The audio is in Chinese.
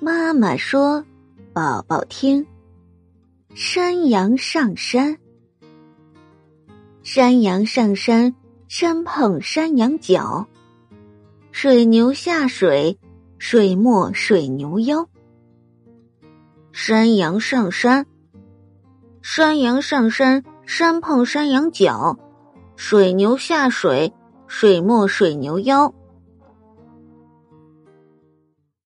妈妈说宝宝听。山羊上山。山羊上山山碰山羊角。水牛下水水没水牛腰。山羊上山山羊上山山碰山羊角。水牛下水水没水牛腰。